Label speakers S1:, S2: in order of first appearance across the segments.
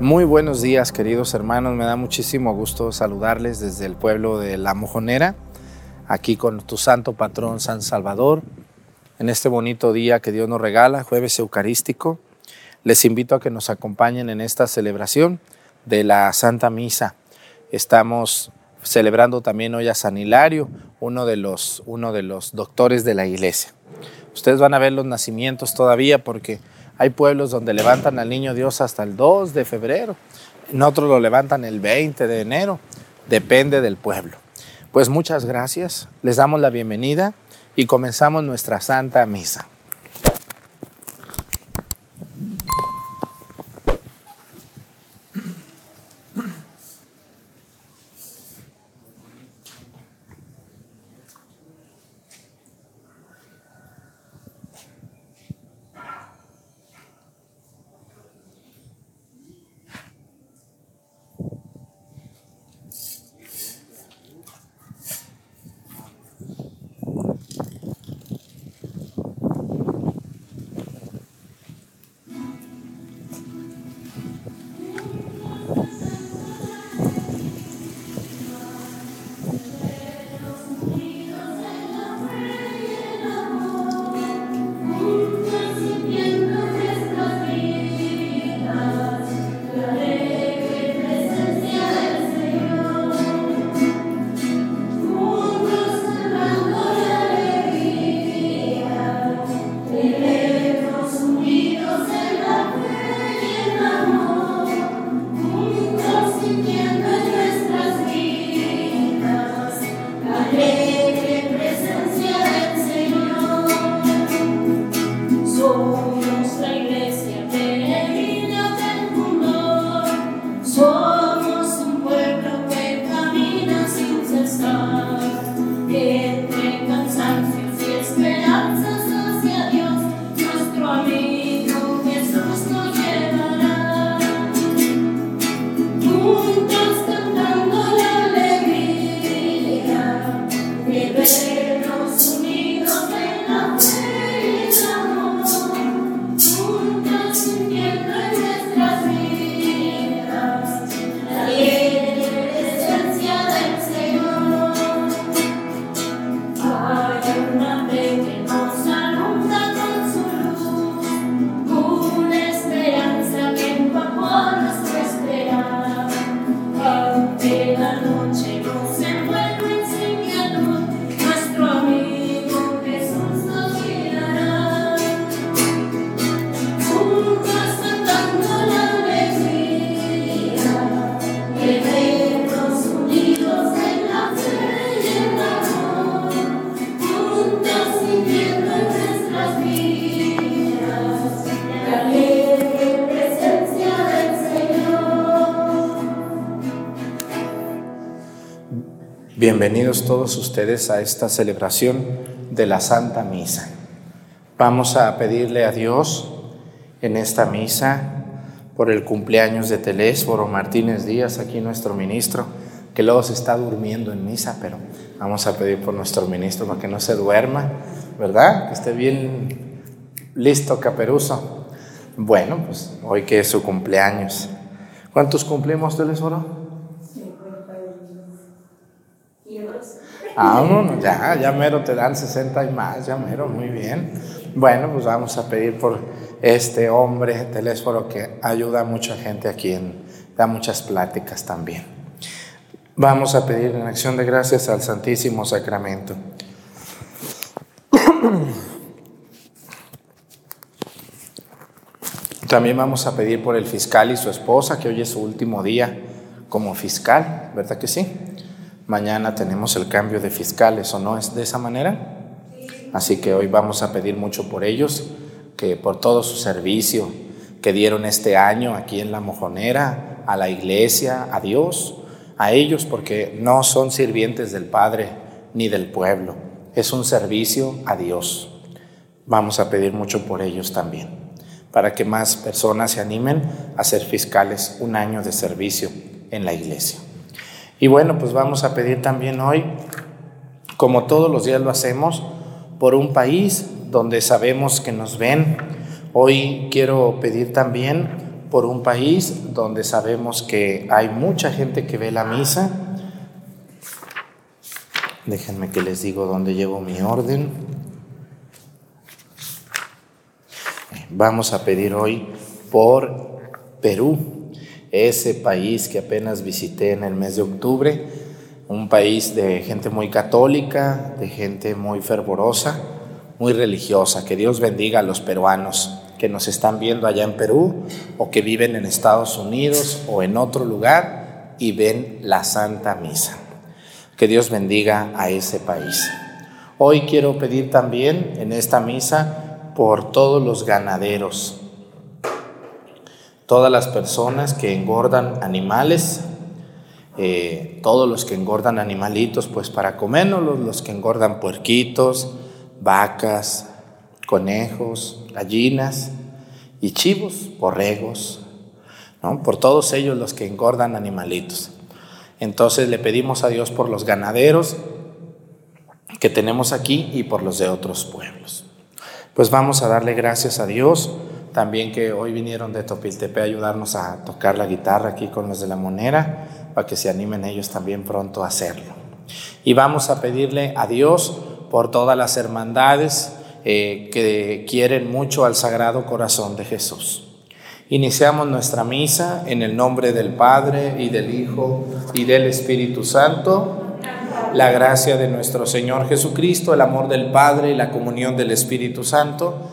S1: Muy buenos días, queridos hermanos. Me da muchísimo gusto saludarles desde el pueblo de La Mojonera, aquí con tu santo patrón San Salvador, en este bonito día que Dios nos regala, jueves eucarístico. Les invito a que nos acompañen en esta celebración de la Santa Misa. Estamos celebrando también hoy a San Hilario, uno de los, uno de los doctores de la iglesia. Ustedes van a ver los nacimientos todavía porque hay pueblos donde levantan al niño Dios hasta el 2 de febrero, en otros lo levantan el 20 de enero, depende del pueblo. Pues muchas gracias, les damos la bienvenida y comenzamos nuestra Santa Misa. Bienvenidos todos ustedes a esta celebración de la Santa Misa. Vamos a pedirle a Dios en esta misa por el cumpleaños de Telésforo Martínez Díaz, aquí nuestro ministro, que luego se está durmiendo en misa, pero vamos a pedir por nuestro ministro para que no se duerma, ¿verdad? Que esté bien listo, caperuso. Bueno, pues hoy que es su cumpleaños. ¿Cuántos cumplimos, Telésforo? Ah, no, ya, ya mero te dan 60 y más, ya mero, muy bien. Bueno, pues vamos a pedir por este hombre Telésforo que ayuda a mucha gente aquí, en, da muchas pláticas también. Vamos a pedir en acción de gracias al Santísimo Sacramento. También vamos a pedir por el fiscal y su esposa, que hoy es su último día como fiscal, ¿verdad que sí? Mañana tenemos el cambio de fiscales, ¿o no es de esa manera? Así que hoy vamos a pedir mucho por ellos, que por todo su servicio que dieron este año aquí en La Mojonera, a la iglesia, a Dios, a ellos, porque no son sirvientes del Padre ni del pueblo, es un servicio a Dios. Vamos a pedir mucho por ellos también, para que más personas se animen a ser fiscales un año de servicio en la iglesia. Y bueno, pues vamos a pedir también hoy, como todos los días lo hacemos, por un país donde sabemos que nos ven. Hoy quiero pedir también por un país donde sabemos que hay mucha gente que ve la misa. Déjenme que les digo dónde llevo mi orden. Vamos a pedir hoy por Perú, ese país que apenas visité en el mes de octubre, un país de gente muy católica, de gente muy fervorosa, muy religiosa. Que Dios bendiga a los peruanos que nos están viendo allá en Perú o que viven en Estados Unidos o en otro lugar y ven la Santa Misa. Que Dios bendiga a ese país. Hoy quiero pedir también en esta misa por todos los ganaderos, todas las personas que engordan animales, eh, todos los que engordan animalitos, pues para comernos, los que engordan puerquitos, vacas, conejos, gallinas y chivos, borregos, ¿no? por todos ellos los que engordan animalitos. Entonces le pedimos a Dios por los ganaderos que tenemos aquí y por los de otros pueblos. Pues vamos a darle gracias a Dios también que hoy vinieron de Topiltepe a ayudarnos a tocar la guitarra aquí con los de la monera, para que se animen ellos también pronto a hacerlo. Y vamos a pedirle a Dios por todas las hermandades eh, que quieren mucho al Sagrado Corazón de Jesús. Iniciamos nuestra misa en el nombre del Padre y del Hijo y del Espíritu Santo. La gracia de nuestro Señor Jesucristo, el amor del Padre y la comunión del Espíritu Santo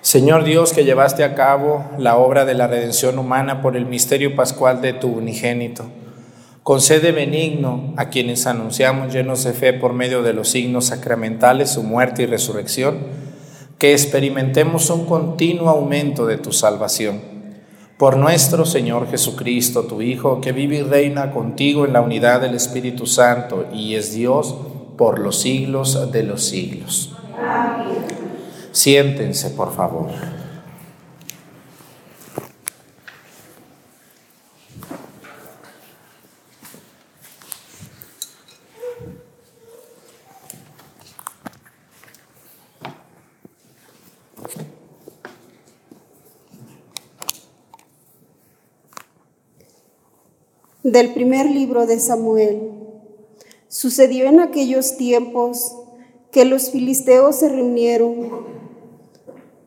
S1: Señor Dios, que llevaste a cabo la obra de la redención humana por el misterio pascual de tu unigénito, concede benigno a quienes anunciamos llenos de fe por medio de los signos sacramentales, su muerte y resurrección, que experimentemos un continuo aumento de tu salvación. Por nuestro Señor Jesucristo, tu Hijo, que vive y reina contigo en la unidad del Espíritu Santo y es Dios por los siglos de los siglos. Siéntense, por favor.
S2: Del primer libro de Samuel. Sucedió en aquellos tiempos que los filisteos se reunieron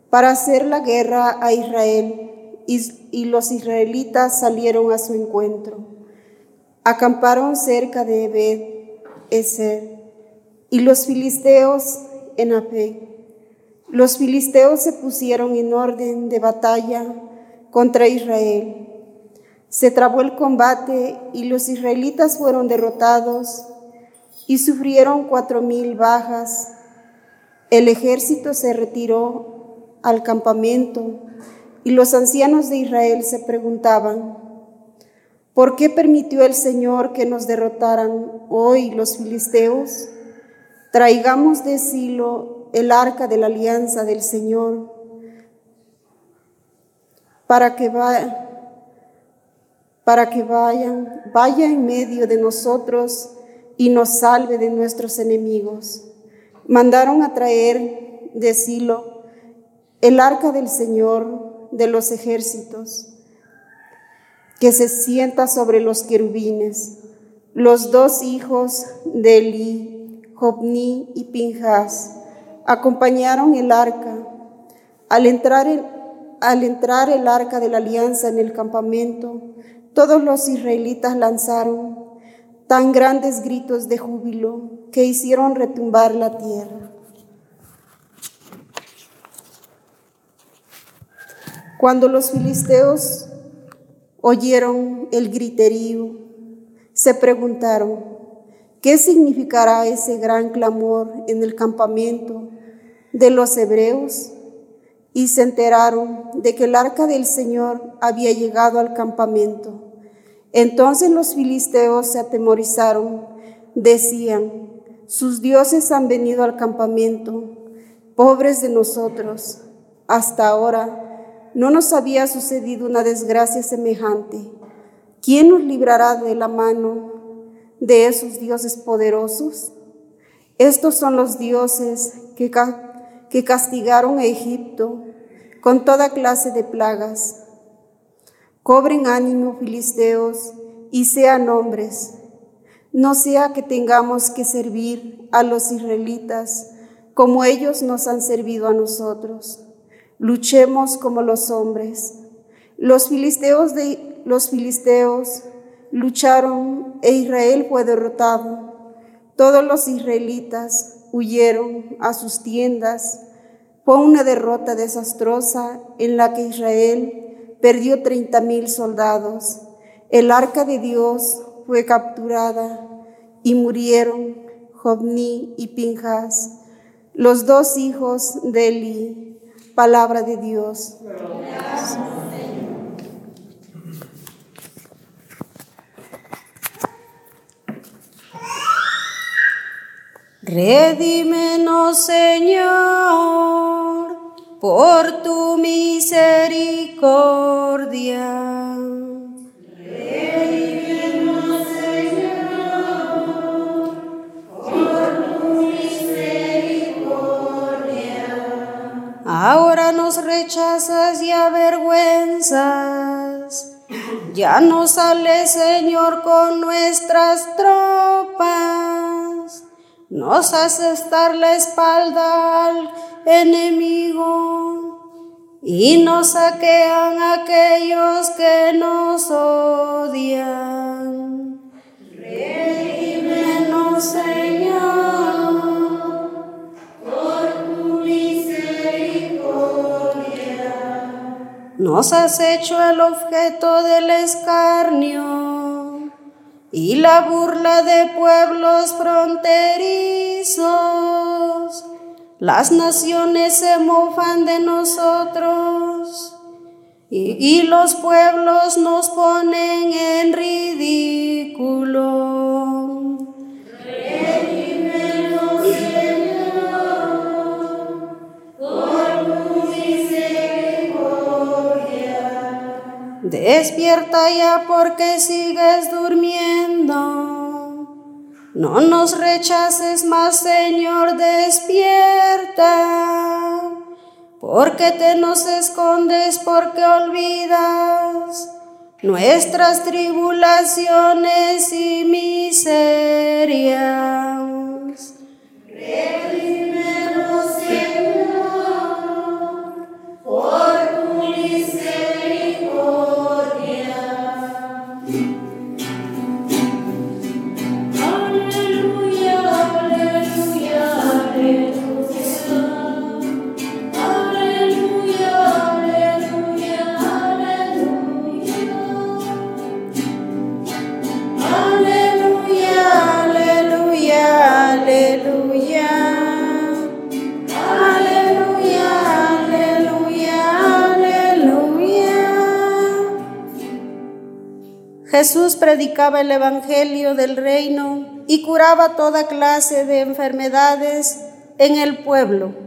S2: para hacer la guerra a Israel y, los israelitas salieron a su encuentro. Acamparon cerca de Ebed Eser y los filisteos en Apec. Los filisteos se pusieron en orden de batalla contra Israel Se trabó el combate y los israelitas fueron derrotados y sufrieron cuatro mil bajas. El ejército se retiró al campamento y los ancianos de Israel se preguntaban, ¿por qué permitió el Señor que nos derrotaran hoy los filisteos? Traigamos de Silo el arca de la alianza del Señor para que, para que vayan, vaya en medio de nosotros y nos salve de nuestros enemigos. Mandaron a traer de Silo el arca del Señor de los ejércitos, que se sienta sobre los querubines. Los dos hijos de Eli, Jobni y Pinjas, acompañaron el arca. Al entrar, el, al entrar el arca de la alianza en el campamento, todos los israelitas lanzaron tan grandes gritos de júbilo que hicieron retumbar la tierra. Cuando los filisteos oyeron el griterío, se preguntaron, ¿qué significará ese gran clamor en el campamento de los hebreos? Y se enteraron de que el arca del Señor había llegado al campamento. Entonces los filisteos se atemorizaron, decían, sus dioses han venido al campamento, pobres de nosotros. Hasta ahora no nos había sucedido una desgracia semejante. ¿Quién nos librará de la mano de esos dioses poderosos? Estos son los dioses que, que castigaron a Egipto con toda clase de plagas Cobren ánimo, filisteos, y sean hombres. No sea que tengamos que servir a los israelitas como ellos nos han servido a nosotros. Luchemos como los hombres. Los filisteos de los filisteos lucharon e Israel fue derrotado. Todos los israelitas huyeron a sus tiendas. Fue una derrota desastrosa en la que Israel perdió treinta mil soldados. El arca de Dios fue capturada y murieron Jobni y Pinjas, los dos hijos de Eli. Palabra de Dios.
S3: Redímenos, Señor por tu misericordia. Ahora nos rechazas y avergüenzas. Ya no sale, Señor, con nuestras tropas. Nos haces estar la espalda al enemigo y nos saquean aquellos que nos odian.
S4: Redímenos, Señor, por tu misericordia.
S3: Nos has hecho el objeto del escarnio y la burla de pueblos fronterizos las naciones se mofan de nosotros y, los pueblos nos ponen en ridículo. Despierta ya porque sigues durmiendo. No nos rechaces más, Señor, despierta, porque te nos escondes, porque olvidas nuestras tribulaciones y miserias. Predicaba el Evangelio del reino y curaba toda clase de enfermedades en el pueblo.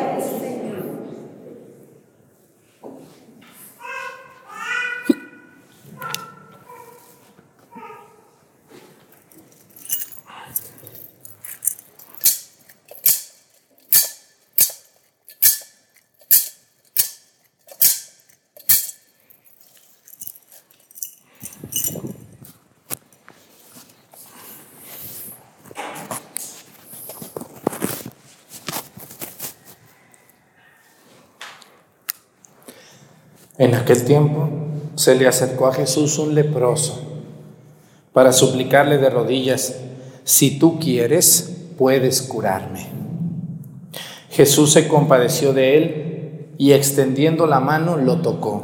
S1: En aquel tiempo se le acercó a Jesús un leproso para suplicarle de rodillas, si tú quieres, puedes curarme. Jesús se compadeció de él y extendiendo la mano lo tocó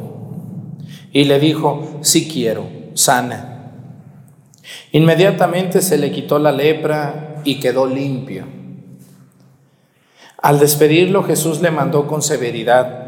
S1: y le dijo, si quiero, sana. Inmediatamente se le quitó la lepra y quedó limpio. Al despedirlo Jesús le mandó con severidad,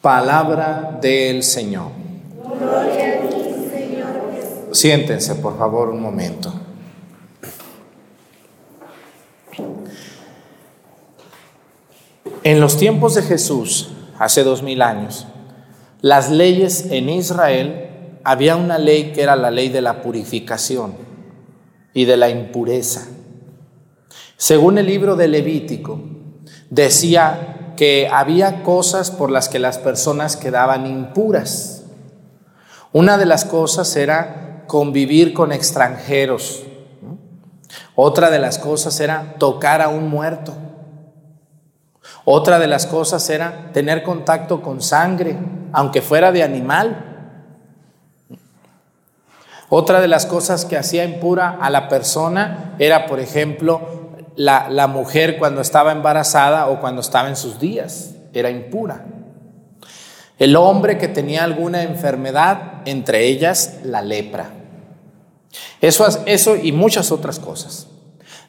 S1: Palabra del Señor. Siéntense, por favor, un momento. En los tiempos de Jesús, hace dos mil años, las leyes en Israel, había una ley que era la ley de la purificación y de la impureza. Según el libro de Levítico, decía que había cosas por las que las personas quedaban impuras. Una de las cosas era convivir con extranjeros. Otra de las cosas era tocar a un muerto. Otra de las cosas era tener contacto con sangre, aunque fuera de animal. Otra de las cosas que hacía impura a la persona era, por ejemplo, la, la, mujer cuando estaba embarazada o cuando estaba en sus días, era impura. El hombre que tenía alguna enfermedad, entre ellas la lepra. Eso, eso y muchas otras cosas.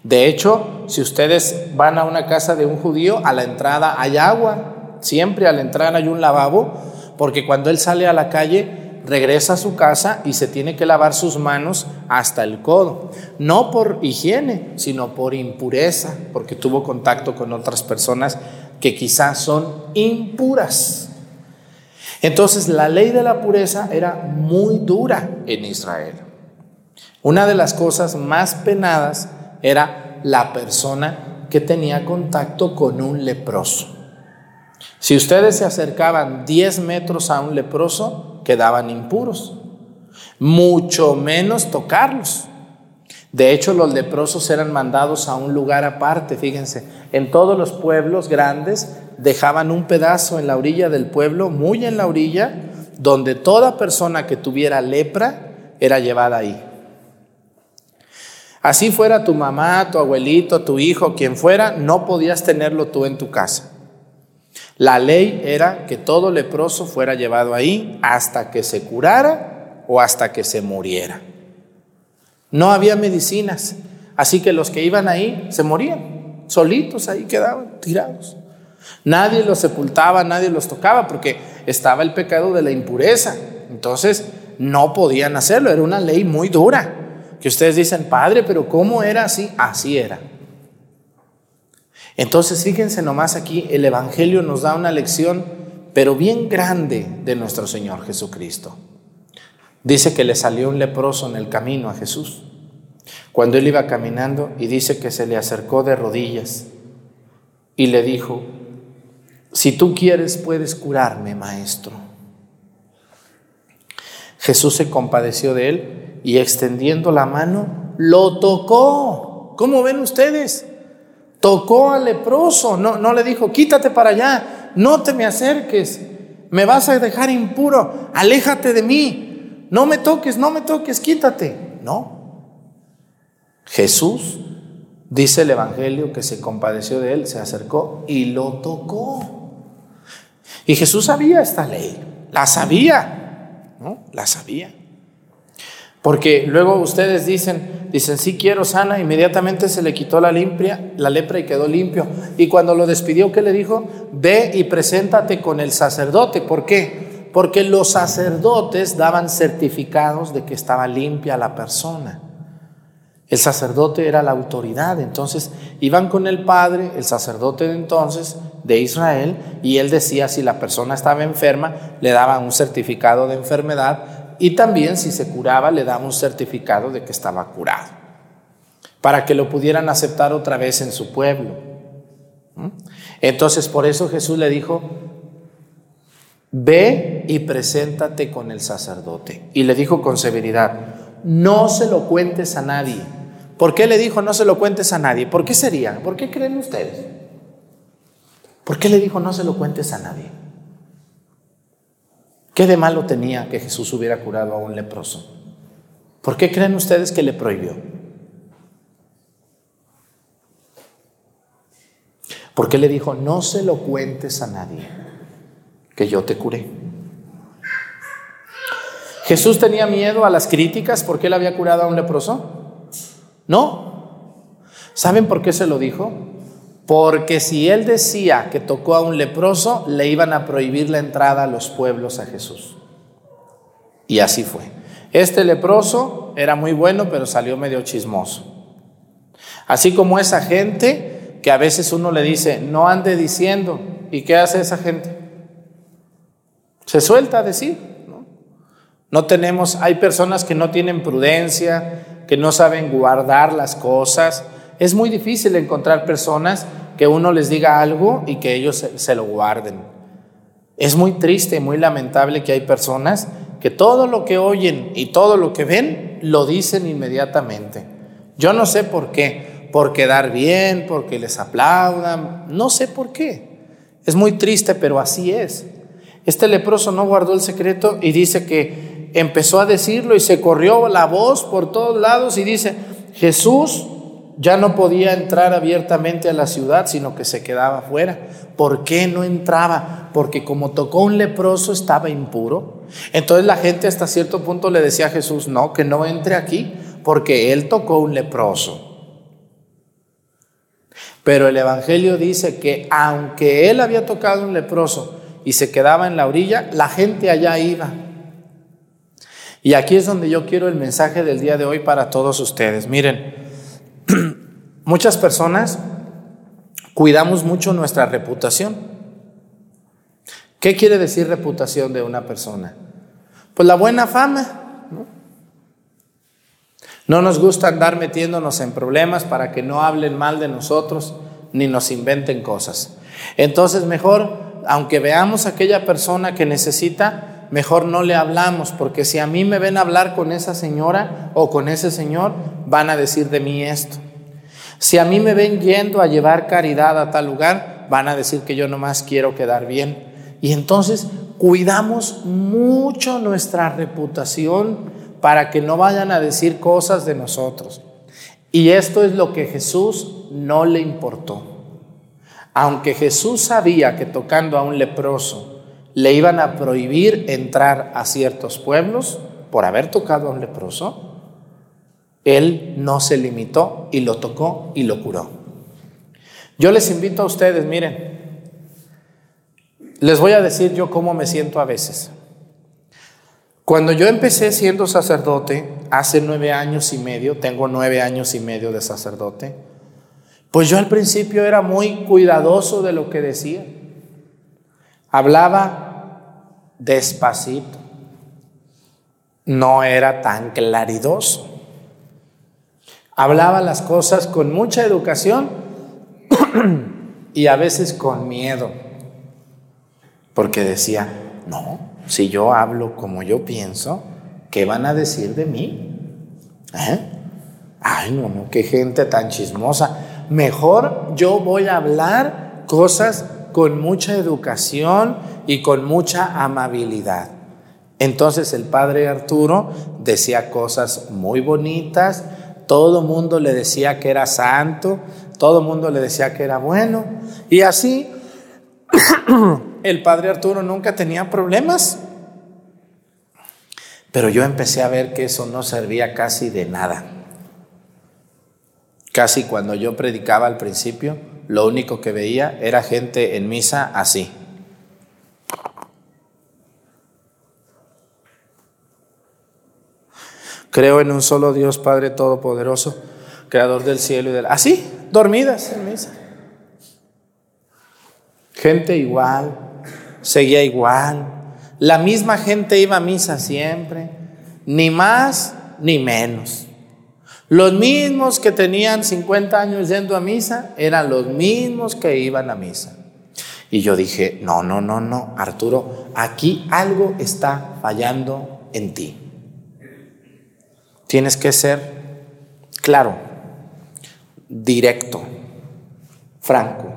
S1: De hecho, si ustedes van a una casa de un judío, a la entrada hay agua, siempre a la entrada hay un lavabo, porque cuando él sale a la calle, regresa a su casa y se tiene que lavar sus manos hasta el codo. No por higiene, sino por impureza, porque tuvo contacto con otras personas que quizás son impuras. Entonces la ley de la pureza era muy dura en Israel. Una de las cosas más penadas era la persona que tenía contacto con un leproso. Si ustedes se acercaban 10 metros a un leproso, quedaban impuros, mucho menos tocarlos. De hecho, los leprosos eran mandados a un lugar aparte, fíjense, en todos los pueblos grandes dejaban un pedazo en la orilla del pueblo, muy en la orilla, donde toda persona que tuviera lepra era llevada ahí. Así fuera tu mamá, tu abuelito, tu hijo, quien fuera, no podías tenerlo tú en tu casa. La ley era que todo leproso fuera llevado ahí hasta que se curara o hasta que se muriera. No había medicinas, así que los que iban ahí se morían, solitos ahí quedaban tirados. Nadie los sepultaba, nadie los tocaba porque estaba el pecado de la impureza. Entonces no podían hacerlo, era una ley muy dura que ustedes dicen, Padre, pero ¿cómo era así? Así era. Entonces, fíjense nomás aquí, el Evangelio nos da una lección pero bien grande de nuestro Señor Jesucristo. Dice que le salió un leproso en el camino a Jesús, cuando él iba caminando y dice que se le acercó de rodillas y le dijo, si tú quieres puedes curarme, maestro. Jesús se compadeció de él y extendiendo la mano, lo tocó. ¿Cómo ven ustedes? Tocó al leproso, no, no le dijo, quítate para allá, no te me acerques, me vas a dejar impuro, aléjate de mí, no me toques, no me toques, quítate. No. Jesús, dice el Evangelio, que se compadeció de él, se acercó y lo tocó. Y Jesús sabía esta ley, la sabía, ¿no? La sabía. Porque luego ustedes dicen, dicen, sí quiero sana, inmediatamente se le quitó la limpia, la lepra y quedó limpio. Y cuando lo despidió, ¿qué le dijo? Ve y preséntate con el sacerdote. ¿Por qué? Porque los sacerdotes daban certificados de que estaba limpia la persona. El sacerdote era la autoridad, entonces iban con el padre, el sacerdote de entonces de Israel, y él decía si la persona estaba enferma, le daban un certificado de enfermedad y también si se curaba le daba un certificado de que estaba curado, para que lo pudieran aceptar otra vez en su pueblo. Entonces por eso Jesús le dijo, ve y preséntate con el sacerdote. Y le dijo con severidad, no se lo cuentes a nadie. ¿Por qué le dijo no se lo cuentes a nadie? ¿Por qué sería? ¿Por qué creen ustedes? ¿Por qué le dijo no se lo cuentes a nadie? ¿Qué de malo tenía que Jesús hubiera curado a un leproso? ¿Por qué creen ustedes que le prohibió? ¿Por qué le dijo, no se lo cuentes a nadie, que yo te curé? ¿Jesús tenía miedo a las críticas porque él había curado a un leproso? No. ¿Saben por qué se lo dijo? Porque si él decía que tocó a un leproso, le iban a prohibir la entrada a los pueblos a Jesús. Y así fue. Este leproso era muy bueno, pero salió medio chismoso. Así como esa gente que a veces uno le dice, no ande diciendo, ¿y qué hace esa gente? Se suelta a decir. ¿no? no tenemos, hay personas que no tienen prudencia, que no saben guardar las cosas. Es muy difícil encontrar personas que uno les diga algo y que ellos se, lo guarden. Es muy triste, muy lamentable que hay personas que todo lo que oyen y todo lo que ven lo dicen inmediatamente. Yo no sé por qué, por quedar bien, porque les aplaudan, no sé por qué. Es muy triste, pero así es. Este leproso no guardó el secreto y dice que empezó a decirlo y se corrió la voz por todos lados y dice, Jesús ya no podía entrar abiertamente a la ciudad, sino que se quedaba fuera. ¿Por qué no entraba? Porque como tocó un leproso estaba impuro. Entonces la gente hasta cierto punto le decía a Jesús, no, que no entre aquí, porque él tocó un leproso. Pero el Evangelio dice que aunque él había tocado un leproso y se quedaba en la orilla, la gente allá iba. Y aquí es donde yo quiero el mensaje del día de hoy para todos ustedes. Miren, Muchas personas cuidamos mucho nuestra reputación. ¿Qué quiere decir reputación de una persona? Pues la buena fama. ¿no? no nos gusta andar metiéndonos en problemas para que no hablen mal de nosotros ni nos inventen cosas. Entonces mejor, aunque veamos a aquella persona que necesita, mejor no le hablamos, porque si a mí me ven hablar con esa señora o con ese señor, van a decir de mí esto. Si a mí me ven yendo a llevar caridad a tal lugar, van a decir que yo nomás quiero quedar bien. Y entonces cuidamos mucho nuestra reputación para que no vayan a decir cosas de nosotros. Y esto es lo que Jesús no le importó. Aunque Jesús sabía que tocando a un leproso le iban a prohibir entrar a ciertos pueblos por haber tocado a un leproso, él no se limitó y lo tocó y lo curó. Yo les invito a ustedes, miren, les voy a decir yo cómo me siento a veces. Cuando yo empecé siendo sacerdote, hace nueve años y medio, tengo nueve años y medio de sacerdote, pues yo al principio era muy cuidadoso de lo que decía. Hablaba despacito. No era tan claridoso. Hablaba las cosas con mucha educación y a veces con miedo. Porque decía, no, si yo hablo como yo pienso, ¿qué van a decir de mí? ¿Eh? Ay, no, no, qué gente tan chismosa. Mejor yo voy a hablar cosas con mucha educación y con mucha amabilidad. Entonces el padre Arturo decía cosas muy bonitas, todo mundo le decía que era santo, todo mundo le decía que era bueno, y así el padre Arturo nunca tenía problemas. Pero yo empecé a ver que eso no servía casi de nada. Casi cuando yo predicaba al principio, lo único que veía era gente en misa así. Creo en un solo Dios Padre Todopoderoso, Creador del cielo y del... Así, dormidas en misa. Gente igual, seguía igual. La misma gente iba a misa siempre, ni más ni menos. Los mismos que tenían 50 años yendo a misa eran los mismos que iban a misa. Y yo dije, no, no, no, no, Arturo, aquí algo está fallando en ti. Tienes que ser claro, directo, franco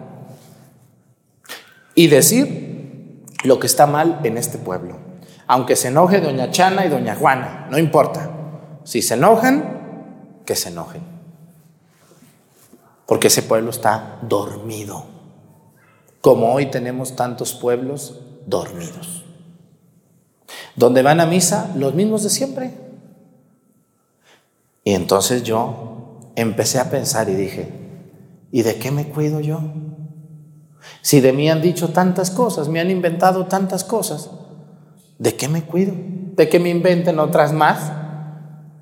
S1: y decir lo que está mal en este pueblo. Aunque se enoje doña Chana y doña Juana, no importa. Si se enojan, que se enojen. Porque ese pueblo está dormido. Como hoy tenemos tantos pueblos dormidos. Donde van a misa los mismos de siempre. Y entonces yo empecé a pensar y dije, ¿y de qué me cuido yo? Si de mí han dicho tantas cosas, me han inventado tantas cosas, ¿de qué me cuido? ¿De que me inventen otras más?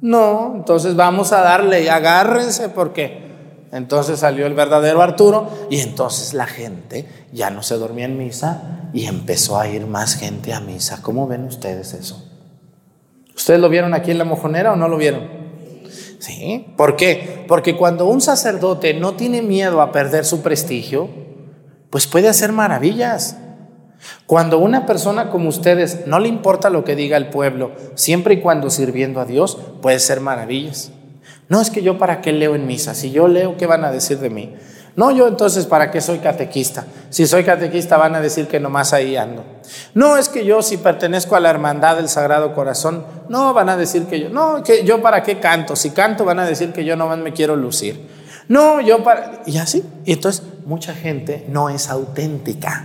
S1: No, entonces vamos a darle y agárrense porque entonces salió el verdadero Arturo y entonces la gente ya no se dormía en misa y empezó a ir más gente a misa. ¿Cómo ven ustedes eso? ¿Ustedes lo vieron aquí en la mojonera o no lo vieron? Sí. ¿Por qué? Porque cuando un sacerdote no tiene miedo a perder su prestigio, pues puede hacer maravillas. Cuando una persona como ustedes no le importa lo que diga el pueblo, siempre y cuando sirviendo a Dios, puede ser maravillas. No es que yo para qué leo en misa, si yo leo, ¿qué van a decir de mí? No, yo entonces para qué soy catequista. Si soy catequista van a decir que nomás ahí ando. No, es que yo si pertenezco a la hermandad del Sagrado Corazón, no van a decir que yo, no, que yo para qué canto. Si canto van a decir que yo nomás me quiero lucir. No, yo para... Y así. Y entonces mucha gente no es auténtica.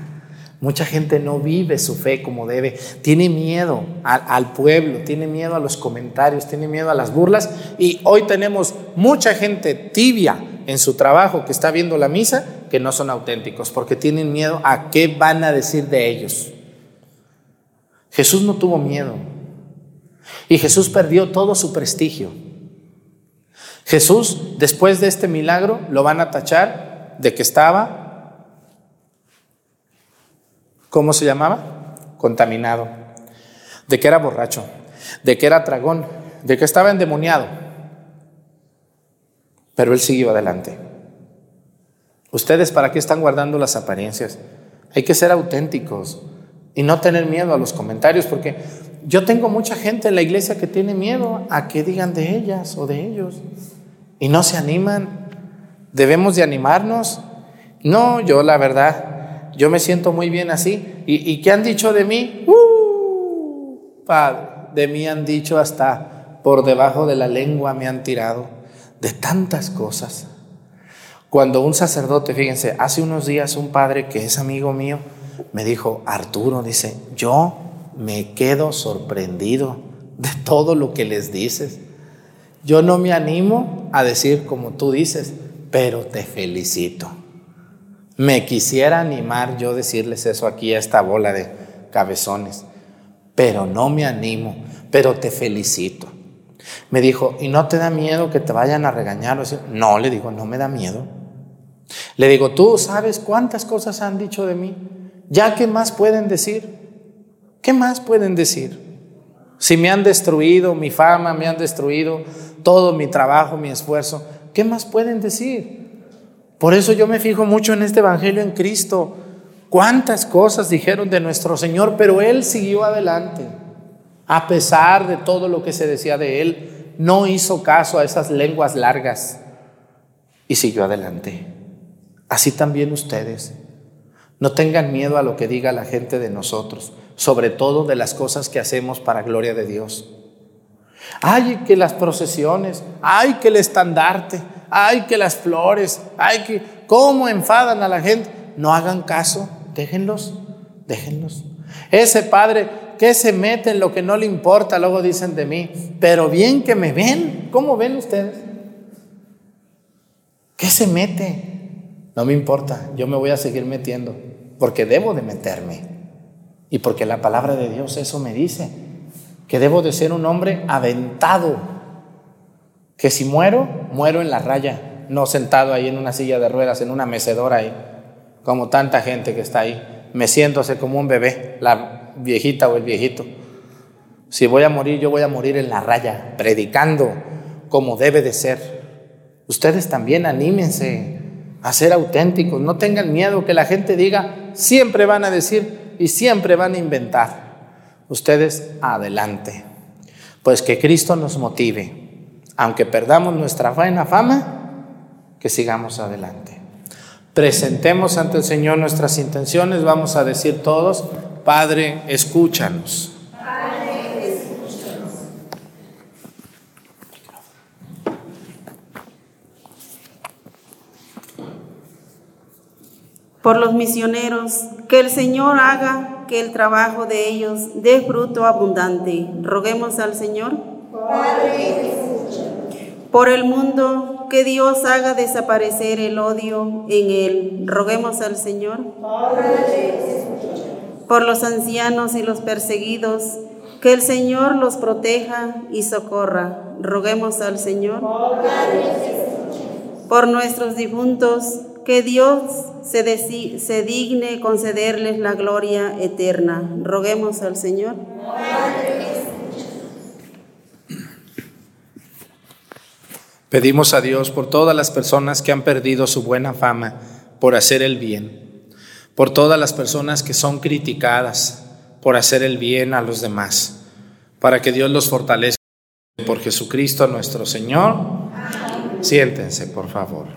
S1: Mucha gente no vive su fe como debe. Tiene miedo al pueblo, tiene miedo a los comentarios, tiene miedo a las burlas. Y hoy tenemos mucha gente tibia en su trabajo que está viendo la misa que no son auténticos porque tienen miedo a qué van a decir de ellos. Jesús no tuvo miedo. Y Jesús perdió todo su prestigio. Jesús, después de este milagro, lo van a tachar de que estaba, ¿cómo se llamaba? Contaminado, de que era borracho, de que era tragón, de que estaba endemoniado. Pero él siguió adelante. ¿Ustedes para qué están guardando las apariencias? Hay que ser auténticos y no tener miedo a los comentarios, porque yo tengo mucha gente en la iglesia que tiene miedo a que digan de ellas o de ellos y no se animan. Debemos de animarnos. No, yo la verdad, yo me siento muy bien así. ¿Y, qué han dicho de mí? ¡Uh! Padre, de mí han dicho hasta por debajo de la lengua me han tirado de tantas cosas. Cuando un sacerdote, fíjense, hace unos días un padre que es amigo mío me dijo, Arturo, dice, yo me quedo sorprendido de todo lo que les dices. Yo no me animo a decir como tú dices, pero te felicito. Me quisiera animar yo decirles eso aquí a esta bola de cabezones, pero no me animo, pero te felicito. Me dijo, ¿y no te da miedo que te vayan a regañar? No, le digo, no me da miedo. Le digo, ¿tú sabes cuántas cosas han dicho de mí? ¿Ya qué más pueden decir? ¿Qué más pueden decir? Si me han destruido mi fama, me han destruido todo mi trabajo, mi esfuerzo, ¿qué más pueden decir? Por eso yo me fijo mucho en este Evangelio en Cristo. Cuántas cosas dijeron de nuestro Señor, pero Él siguió adelante. A pesar de todo lo que se decía de Él, no hizo caso a esas lenguas largas y siguió adelante. Así también ustedes. No tengan miedo a lo que diga la gente de nosotros, sobre todo de las cosas que hacemos para gloria de Dios. Ay, que las procesiones, ay, que el estandarte, ay, que las flores, ay, que cómo enfadan a la gente. No hagan caso, déjenlos, déjenlos. Ese padre que se mete en lo que no le importa, luego dicen de mí, pero bien que me ven, ¿cómo ven ustedes? ¿Qué se mete? No me importa, yo me voy a seguir metiendo, porque debo de meterme. Y porque la palabra de Dios eso me dice, que debo de ser un hombre aventado, que si muero, muero en la raya, no sentado ahí en una silla de ruedas, en una mecedora ahí, como tanta gente que está ahí, meciéndose como un bebé, la viejita o el viejito. Si voy a morir, yo voy a morir en la raya, predicando como debe de ser. Ustedes también anímense, a ser auténticos, no tengan miedo que la gente diga, siempre van a decir y siempre van a inventar. Ustedes adelante. Pues que Cristo nos motive, aunque perdamos nuestra buena fama, que sigamos adelante. Presentemos ante el Señor nuestras intenciones, vamos a decir todos, Padre, escúchanos.
S2: por los misioneros, que el Señor haga que el trabajo de ellos dé fruto abundante. Roguemos al Señor. Por el mundo, que Dios haga desaparecer el odio en él. Roguemos al Señor. Por los ancianos y los perseguidos, que el Señor los proteja y socorra. Roguemos al Señor. Por nuestros difuntos, que Dios se, se, digne concederles la gloria eterna. Roguemos al Señor.
S1: Pedimos a Dios por todas las personas que han perdido su buena fama por hacer el bien, por todas las personas que son criticadas por hacer el bien a los demás, para que Dios los fortalezca por Jesucristo nuestro Señor. Siéntense, por favor.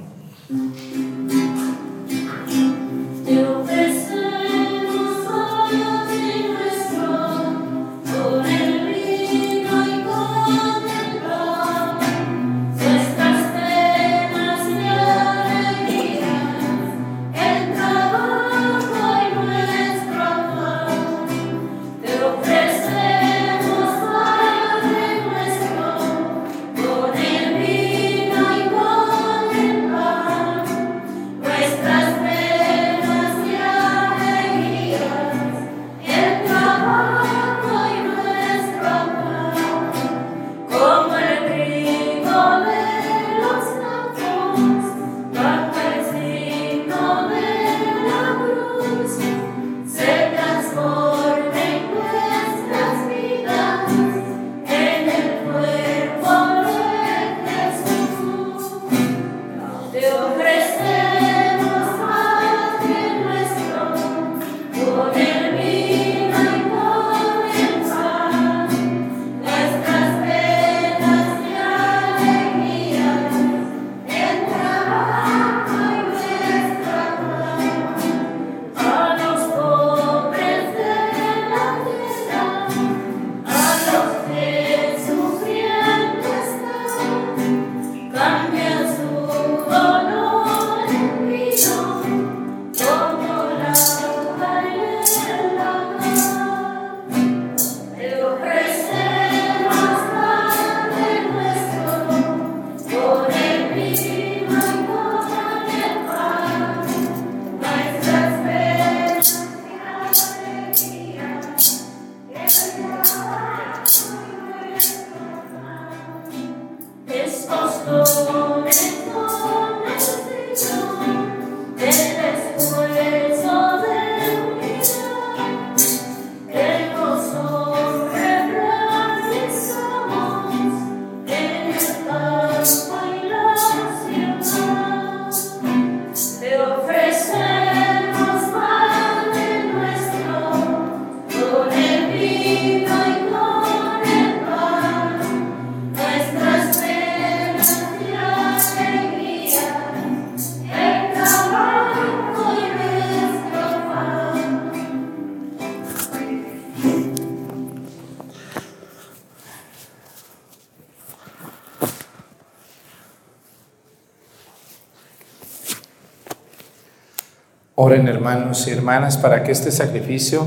S1: Oren hermanos y hermanas para que este sacrificio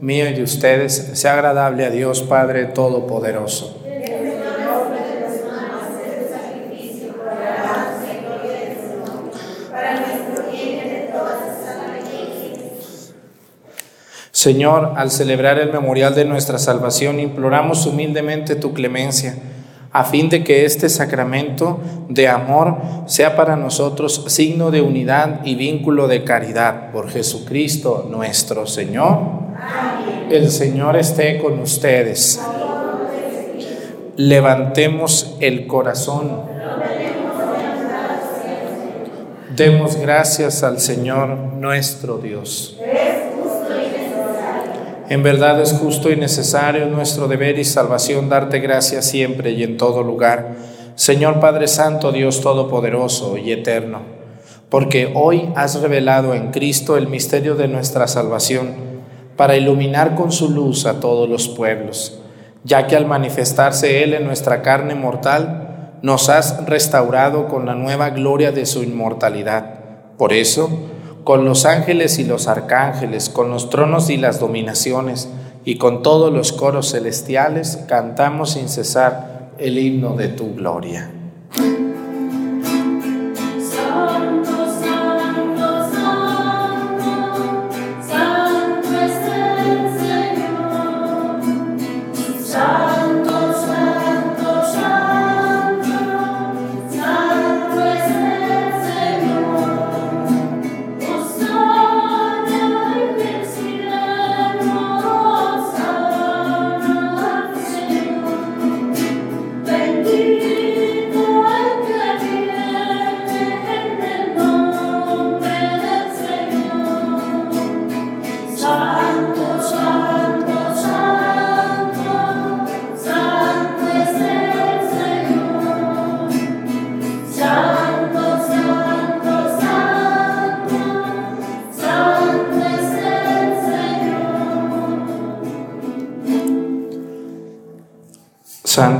S1: mío y de ustedes sea agradable a Dios Padre Todopoderoso. Señor, al celebrar el memorial de nuestra salvación, imploramos humildemente tu clemencia a fin de que este sacramento de amor sea para nosotros signo de unidad y vínculo de caridad por Jesucristo nuestro Señor. El Señor esté con ustedes. Levantemos el corazón. Demos gracias al Señor nuestro Dios. En verdad es justo y necesario nuestro deber y salvación darte gracias siempre y en todo lugar, Señor Padre Santo, Dios Todopoderoso y Eterno, porque hoy has revelado en Cristo el misterio de nuestra salvación para iluminar con su luz a todos los pueblos, ya que al manifestarse Él en nuestra carne mortal, nos has restaurado con la nueva gloria de su inmortalidad. Por eso, con los ángeles y los arcángeles, con los tronos y las dominaciones, y con todos los coros celestiales, cantamos sin cesar el himno de tu gloria.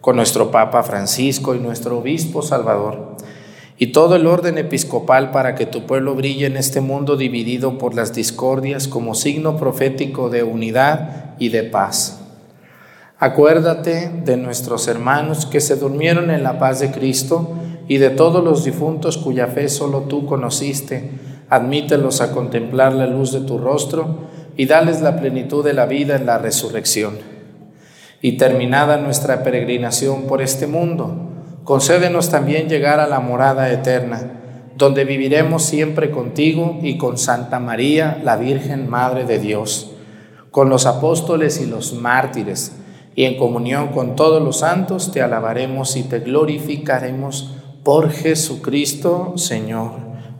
S1: con nuestro Papa Francisco y nuestro Obispo Salvador, y todo el orden episcopal para que tu pueblo brille en este mundo dividido por las discordias como signo profético de unidad y de paz. Acuérdate de nuestros hermanos que se durmieron en la paz de Cristo y de todos los difuntos cuya fe solo tú conociste. Admítelos a contemplar la luz de tu rostro y dales la plenitud de la vida en la resurrección. Y terminada nuestra peregrinación por este mundo, concédenos también llegar a la morada eterna, donde viviremos siempre contigo y con Santa María, la Virgen Madre de Dios, con los apóstoles y los mártires y en comunión con todos los santos te alabaremos y te glorificaremos por Jesucristo, Señor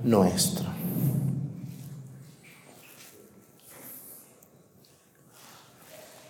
S1: nuestro.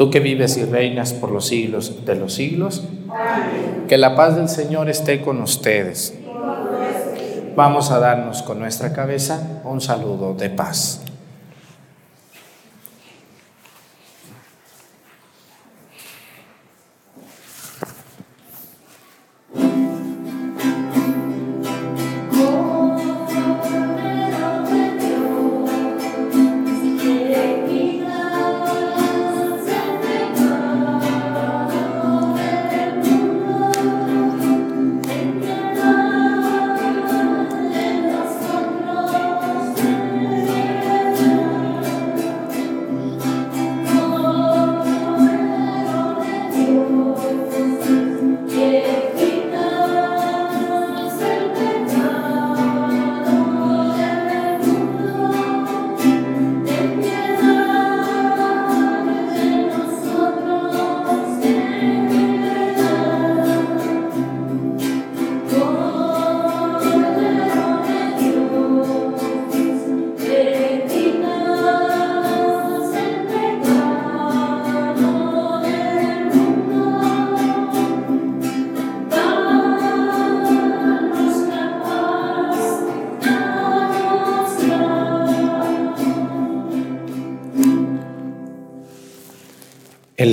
S1: Tú que vives y reinas por los siglos de los siglos, que la paz del Señor esté con ustedes. Vamos a darnos con nuestra cabeza un saludo de paz.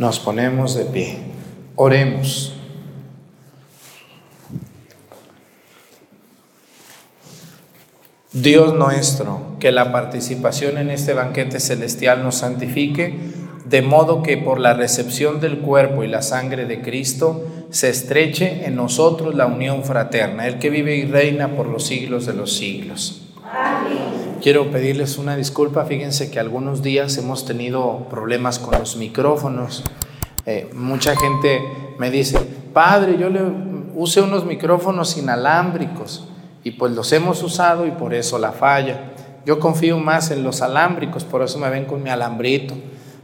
S1: Nos ponemos de pie. Oremos. Dios nuestro, que la participación en este banquete celestial nos santifique, de modo que por la recepción del cuerpo y la sangre de Cristo se estreche en nosotros la unión fraterna, el que vive y reina por los siglos de los siglos. Quiero pedirles una disculpa, fíjense que algunos días hemos tenido problemas con los micrófonos. Eh, mucha gente me dice, padre, yo le use unos micrófonos inalámbricos y pues los hemos usado y por eso la falla. Yo confío más en los alámbricos, por eso me ven con mi alambrito,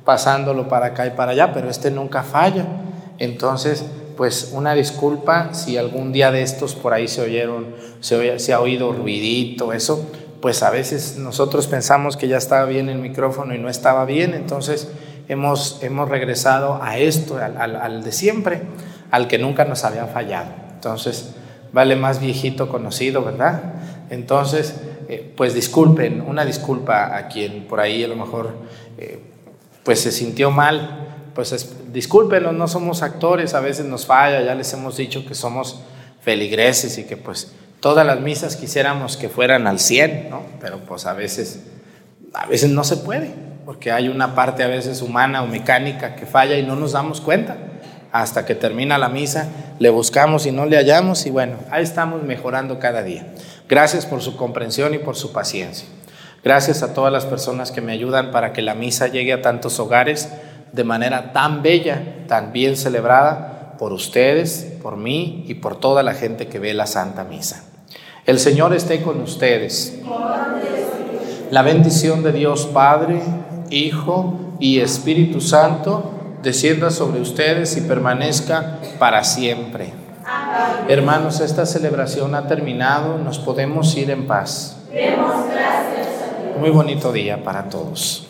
S1: pasándolo para acá y para allá, pero este nunca falla. Entonces, pues una disculpa si algún día de estos por ahí se oyeron, se, se ha oído ruidito, eso, pues a veces nosotros pensamos que ya estaba bien el micrófono y no estaba bien, entonces hemos, hemos regresado a esto, al, de siempre, al que nunca nos había fallado. Entonces, vale más viejito conocido, ¿verdad? Entonces, eh, pues disculpen, una disculpa a quien por ahí a lo mejor eh, pues se sintió mal, pues es, discúlpenlo, no somos actores, a veces nos falla, ya les hemos dicho que somos feligreses y que pues todas las misas quisiéramos que fueran al 100, ¿no? Pero pues a veces, a veces no se puede, porque hay una parte a veces humana o mecánica que falla y no nos damos cuenta hasta que termina la misa, le buscamos y no le hallamos y bueno, ahí estamos mejorando cada día. Gracias por su comprensión y por su paciencia. Gracias a todas las personas que me ayudan para que la misa llegue a tantos hogares de manera tan bella, tan bien celebrada por ustedes, por mí y por toda la gente que ve la Santa Misa. El Señor esté con ustedes. La bendición de Dios Padre, Hijo y Espíritu Santo descienda sobre ustedes y permanezca para siempre. Hermanos, esta celebración ha terminado, nos podemos ir en paz.
S4: Demos gracias a Dios.
S1: Muy bonito día para todos.